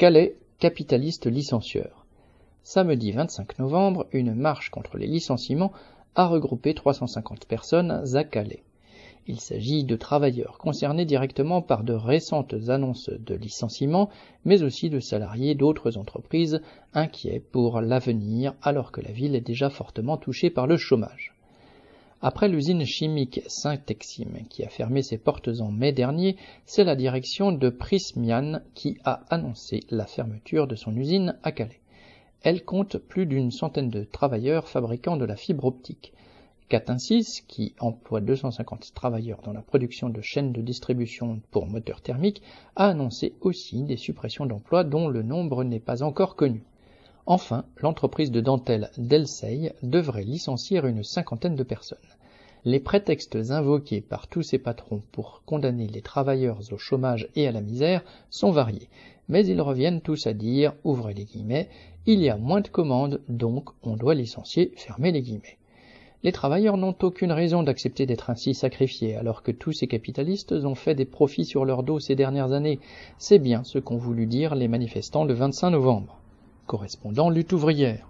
Calais, capitaliste licencieur. Samedi 25 novembre, une marche contre les licenciements a regroupé 350 personnes à Calais. Il s'agit de travailleurs concernés directement par de récentes annonces de licenciement, mais aussi de salariés d'autres entreprises inquiets pour l'avenir alors que la ville est déjà fortement touchée par le chômage. Après l'usine chimique Saint-Exime qui a fermé ses portes en mai dernier, c'est la direction de Prismian qui a annoncé la fermeture de son usine à Calais. Elle compte plus d'une centaine de travailleurs fabriquant de la fibre optique. Catinsis, qui emploie 250 travailleurs dans la production de chaînes de distribution pour moteurs thermiques, a annoncé aussi des suppressions d'emplois dont le nombre n'est pas encore connu. Enfin, l'entreprise de dentelle Delsey devrait licencier une cinquantaine de personnes. Les prétextes invoqués par tous ces patrons pour condamner les travailleurs au chômage et à la misère sont variés, mais ils reviennent tous à dire, ouvrez les guillemets, il y a moins de commandes, donc on doit licencier, fermez les guillemets. Les travailleurs n'ont aucune raison d'accepter d'être ainsi sacrifiés, alors que tous ces capitalistes ont fait des profits sur leur dos ces dernières années. C'est bien ce qu'ont voulu dire les manifestants le 25 novembre correspondant lutte ouvrière.